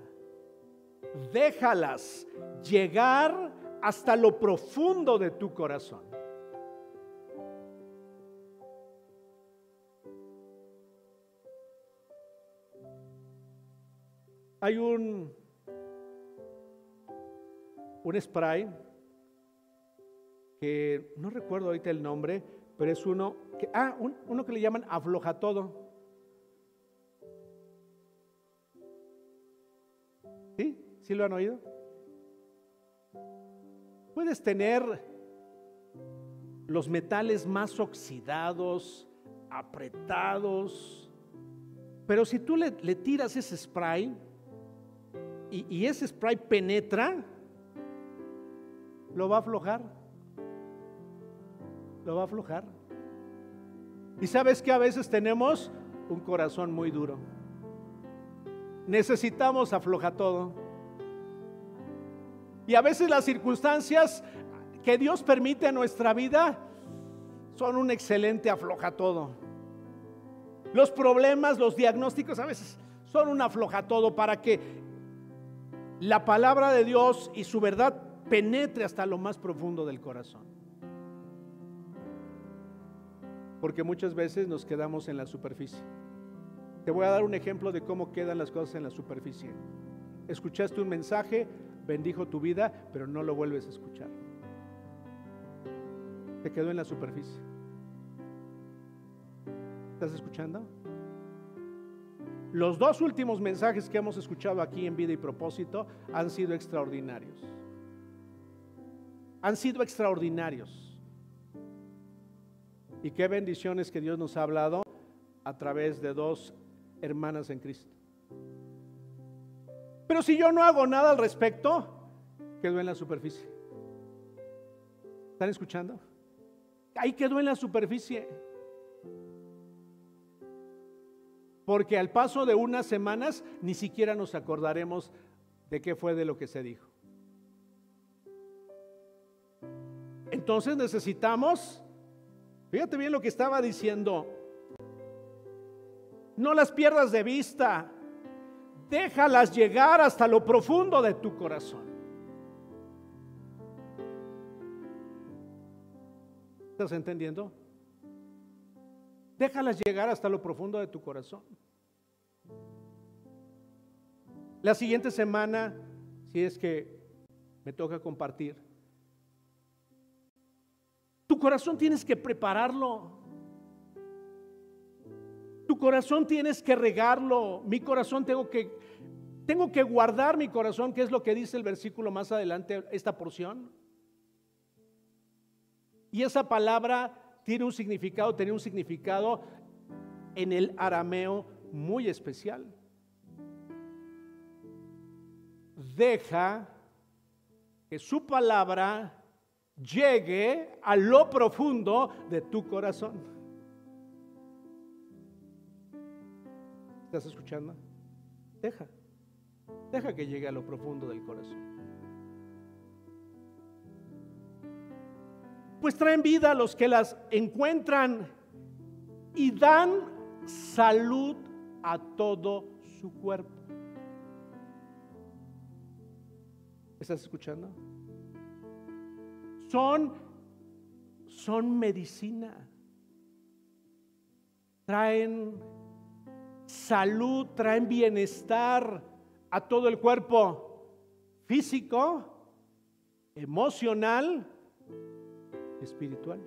Déjalas llegar hasta lo profundo de tu corazón. Hay un, un spray que no recuerdo ahorita el nombre, pero es uno que, ah, uno que le llaman afloja todo. ¿Sí? ¿Sí lo han oído? Puedes tener los metales más oxidados, apretados, pero si tú le, tiras ese spray y, y ese spray penetra, lo va a aflojar lo va a aflojar. Y sabes que a veces tenemos un corazón muy duro. Necesitamos afloja todo. Y a veces las circunstancias que Dios permite en nuestra vida son un excelente afloja todo. Los problemas, los diagnósticos a veces son un afloja todo para que la palabra de Dios y su verdad penetre hasta lo más profundo del corazón porque muchas veces nos quedamos en la superficie. Te voy a dar un ejemplo de cómo quedan las cosas en la superficie. Escuchaste un mensaje, bendijo tu vida, pero no lo vuelves a escuchar. Te quedó en la superficie. ¿Estás escuchando? Los dos últimos mensajes que hemos escuchado aquí en Vida y Propósito han sido extraordinarios. Han sido extraordinarios. Y qué bendiciones que Dios nos ha hablado a través de dos hermanas en Cristo. Pero si yo no hago nada al respecto, quedo en la superficie. ¿Están escuchando? Ahí quedó en la superficie. Porque al paso de unas semanas ni siquiera nos acordaremos de qué fue de lo que se dijo. Entonces necesitamos, fíjate bien lo que estaba diciendo, no las pierdas de vista, déjalas llegar hasta lo profundo de tu corazón. ¿Estás entendiendo? Déjalas llegar hasta lo profundo de tu corazón. La siguiente semana, si es que me toca compartir, tu corazón tienes que prepararlo. Tu corazón tienes que regarlo. Mi corazón tengo que tengo que guardar mi corazón, que es lo que dice el versículo más adelante, esta porción. Y esa palabra tiene un significado, tiene un significado en el arameo muy especial. Deja que su palabra llegue a lo profundo de tu corazón. ¿Estás escuchando? Deja, deja que llegue a lo profundo del corazón. pues traen vida a los que las encuentran y dan salud a todo su cuerpo. ¿Estás escuchando? Son, son medicina. Traen salud, traen bienestar a todo el cuerpo físico, emocional espiritual.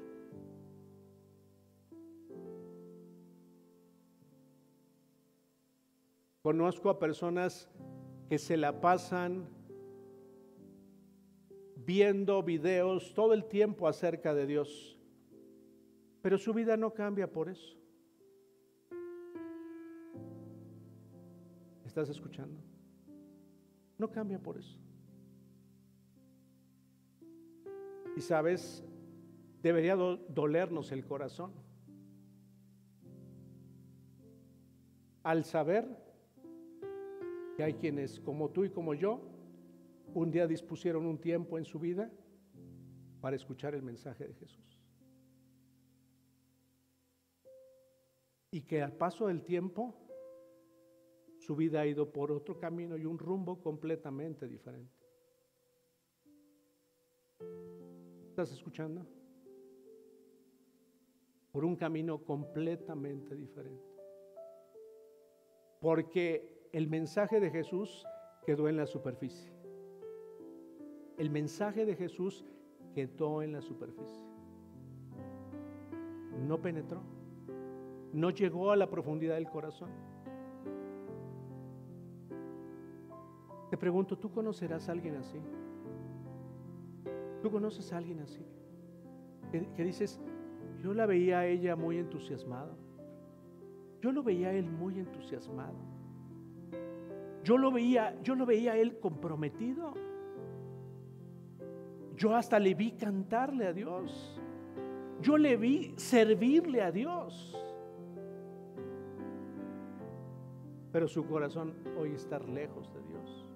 Conozco a personas que se la pasan viendo videos todo el tiempo acerca de Dios, pero su vida no cambia por eso. ¿Estás escuchando? No cambia por eso. Y sabes, debería dolernos el corazón. Al saber que hay quienes como tú y como yo un día dispusieron un tiempo en su vida para escuchar el mensaje de Jesús. Y que al paso del tiempo su vida ha ido por otro camino y un rumbo completamente diferente. ¿Estás escuchando? por un camino completamente diferente. Porque el mensaje de Jesús quedó en la superficie. El mensaje de Jesús quedó en la superficie. No penetró. No llegó a la profundidad del corazón. Te pregunto, ¿tú conocerás a alguien así? ¿Tú conoces a alguien así? Que, dices, yo la veía a ella muy entusiasmada. Yo lo veía a él muy entusiasmado. Yo lo veía, yo lo veía a él comprometido. Yo hasta le vi cantarle a Dios. Yo le vi servirle a Dios. Pero su corazón hoy está lejos de Dios.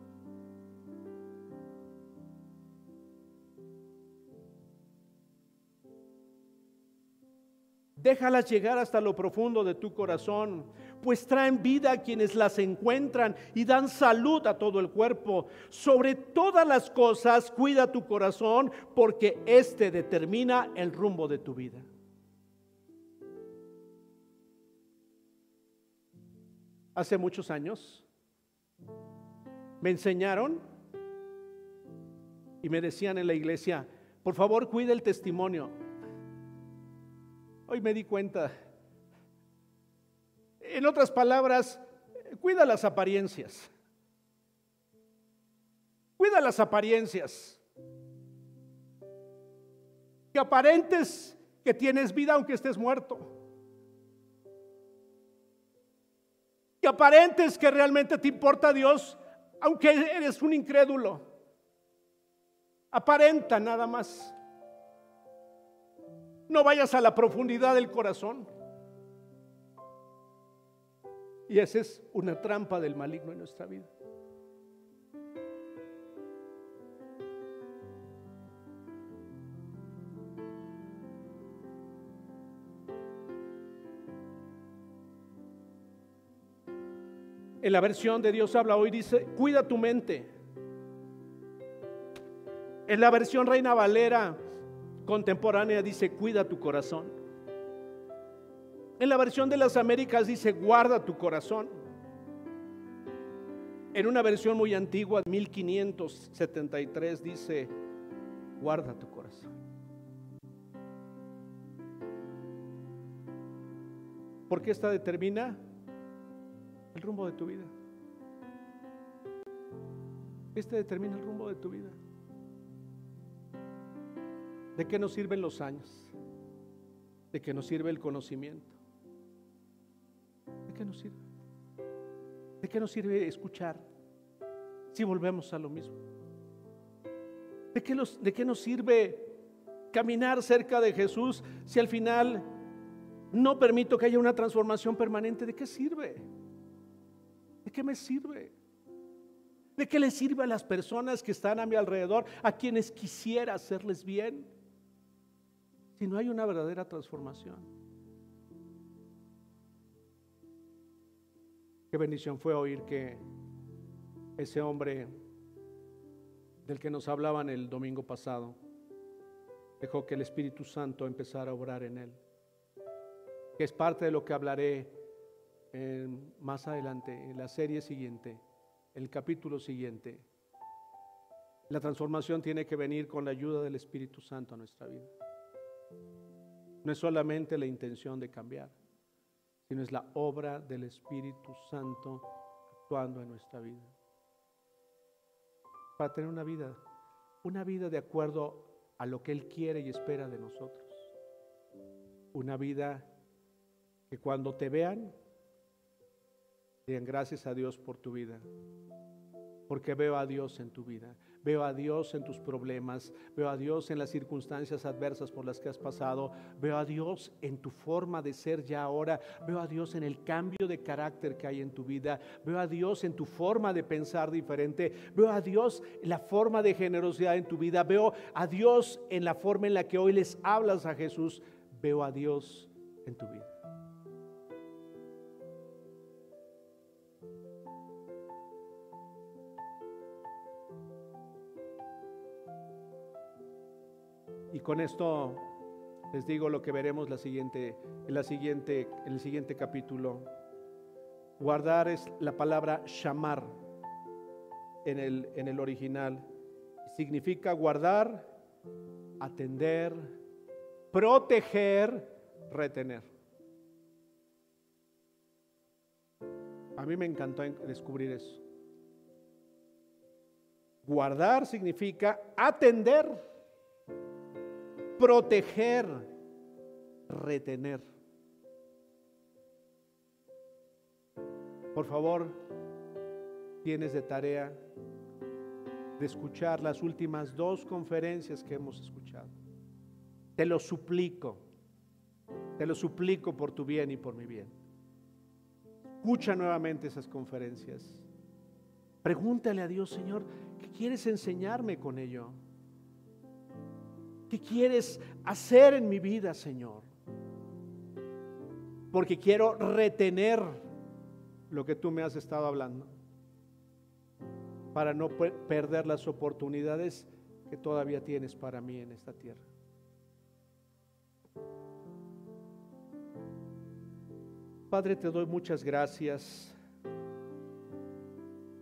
Déjalas llegar hasta lo profundo de tu corazón, pues traen vida a quienes las encuentran y dan salud a todo el cuerpo. Sobre todas las cosas, cuida tu corazón, porque éste determina el rumbo de tu vida. Hace muchos años me enseñaron y me decían en la iglesia, por favor, cuida el testimonio. Hoy me di cuenta. En otras palabras, cuida las apariencias. Cuida las apariencias. Que aparentes que tienes vida aunque estés muerto. Que aparentes que realmente te importa Dios aunque eres un incrédulo. Aparenta nada más. No vayas a la profundidad del corazón. Y esa es una trampa del maligno en nuestra vida. En la versión de Dios habla hoy dice, cuida tu mente. En la versión Reina Valera contemporánea dice, cuida tu corazón. En la versión de las Américas dice, guarda tu corazón. En una versión muy antigua, 1573, dice, guarda tu corazón. ¿Por qué esta determina? el rumbo de tu vida. Este determina el rumbo de tu vida. ¿De qué nos sirven los años? ¿De qué nos sirve el conocimiento? ¿De qué nos sirve? ¿De qué nos sirve escuchar si volvemos a lo mismo? ¿De qué, ¿De qué nos sirve caminar cerca de Jesús si al final no permito que haya una transformación permanente? ¿De qué sirve? ¿De qué me sirve? ¿De qué le sirve a las personas que están a mi alrededor, a quienes quisiera hacerles bien, si no hay una verdadera transformación? Qué bendición fue oír que ese hombre del que nos hablaban el domingo pasado dejó que el Espíritu Santo empezara a obrar en él, que es parte de lo que hablaré más adelante, en la serie siguiente, el capítulo siguiente. La transformación tiene que venir con la ayuda del Espíritu Santo a nuestra vida. No es solamente la intención de cambiar, sino es la obra del Espíritu Santo actuando en nuestra vida. Para tener una vida, una vida de acuerdo a lo que Él quiere y espera de nosotros. Una vida que cuando te vean Digan gracias a Dios por tu vida. Porque veo a Dios en tu vida. Veo a Dios en tus problemas. Veo a Dios en las circunstancias adversas por las que has pasado. Veo a Dios en tu forma de ser ya ahora. Veo a Dios en el cambio de carácter que hay en tu vida. Veo a Dios en tu forma de pensar diferente. Veo a Dios en la forma de generosidad en tu vida. Veo a Dios en la forma en la que hoy les hablas a Jesús. Veo a Dios en tu vida. Y con esto les digo lo que veremos la siguiente, en, siguiente, en el siguiente capítulo. Guardar es la palabra shamar en el, en el original. Significa guardar, atender, proteger, retener. A mí me encantó descubrir eso. Guardar significa atender proteger, retener. Por favor, tienes de tarea de escuchar las últimas dos conferencias que hemos escuchado. Te lo suplico, te lo suplico por tu bien y por mi bien. Escucha nuevamente esas conferencias. Pregúntale a Dios, Señor, ¿qué quieres enseñarme con ello? ¿Qué quieres hacer en mi vida, Señor? Porque quiero retener lo que tú me has estado hablando para no perder las oportunidades que todavía tienes para mí en esta tierra. Padre, te doy muchas gracias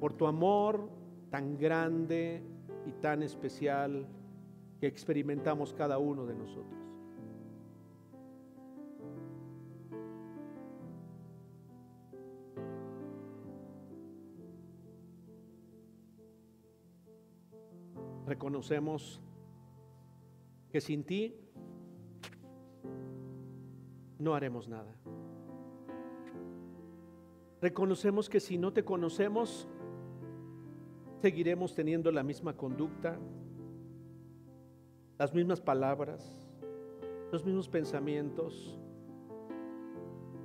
por tu amor tan grande y tan especial que experimentamos cada uno de nosotros. Reconocemos que sin ti no haremos nada. Reconocemos que si no te conocemos, seguiremos teniendo la misma conducta, las mismas palabras, los mismos pensamientos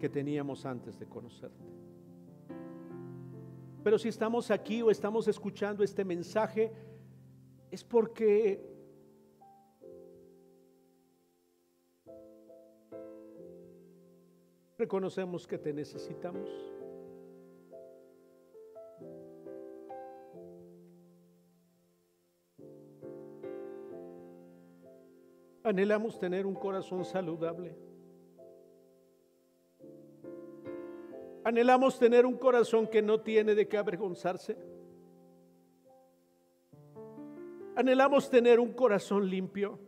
que teníamos antes de conocerte. Pero si estamos aquí o estamos escuchando este mensaje, es porque reconocemos que te necesitamos. Anhelamos tener un corazón saludable. Anhelamos tener un corazón que no tiene de qué avergonzarse. Anhelamos tener un corazón limpio.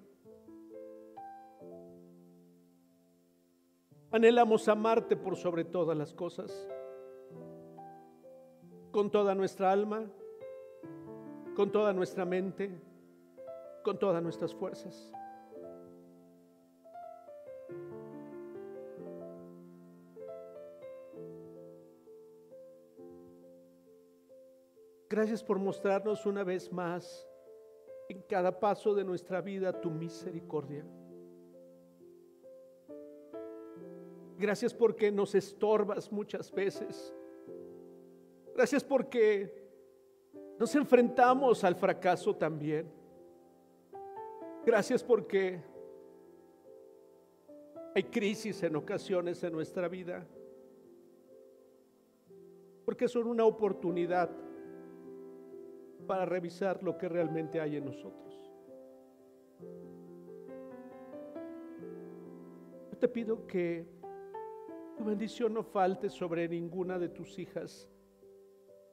Anhelamos amarte por sobre todas las cosas, con toda nuestra alma, con toda nuestra mente, con todas nuestras fuerzas. Gracias por mostrarnos una vez más en cada paso de nuestra vida tu misericordia. Gracias porque nos estorbas muchas veces. Gracias porque nos enfrentamos al fracaso también. Gracias porque hay crisis en ocasiones en nuestra vida. Porque son una oportunidad para revisar lo que realmente hay en nosotros. Yo te pido que tu bendición no falte sobre ninguna de tus hijas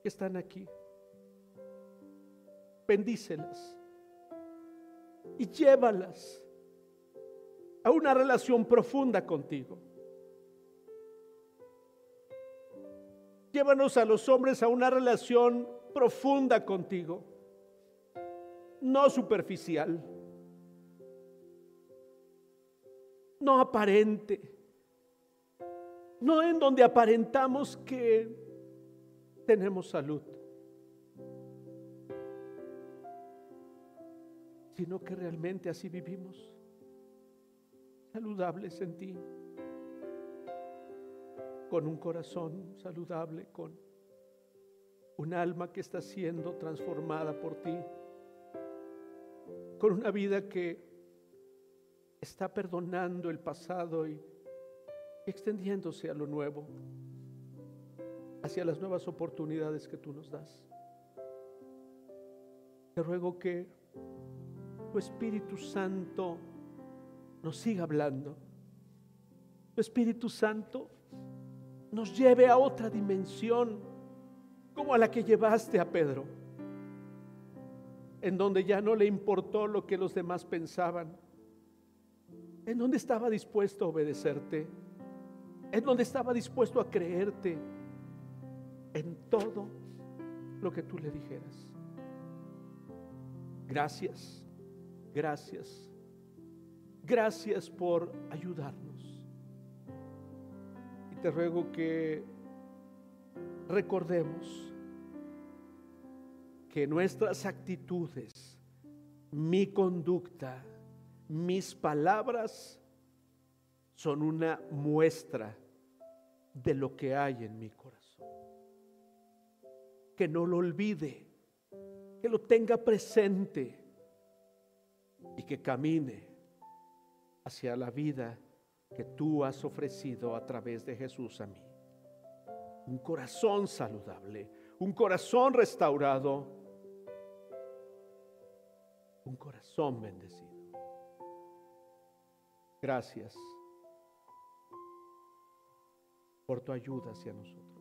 que están aquí. Bendícelas y llévalas a una relación profunda contigo. Llévanos a los hombres a una relación profunda contigo, no superficial, no aparente, no en donde aparentamos que tenemos salud, sino que realmente así vivimos, saludables en ti, con un corazón saludable, con un alma que está siendo transformada por ti, con una vida que está perdonando el pasado y extendiéndose a lo nuevo, hacia las nuevas oportunidades que tú nos das. Te ruego que tu Espíritu Santo nos siga hablando. Tu Espíritu Santo nos lleve a otra dimensión como a la que llevaste a Pedro, en donde ya no le importó lo que los demás pensaban, en donde estaba dispuesto a obedecerte, en donde estaba dispuesto a creerte en todo lo que tú le dijeras. Gracias, gracias, gracias por ayudarnos. Y te ruego que recordemos que nuestras actitudes, mi conducta, mis palabras son una muestra de lo que hay en mi corazón. Que no lo olvide, que lo tenga presente y que camine hacia la vida que tú has ofrecido a través de Jesús a mí un corazón saludable, un corazón restaurado, un corazón bendecido. Gracias por tu ayuda hacia nosotros.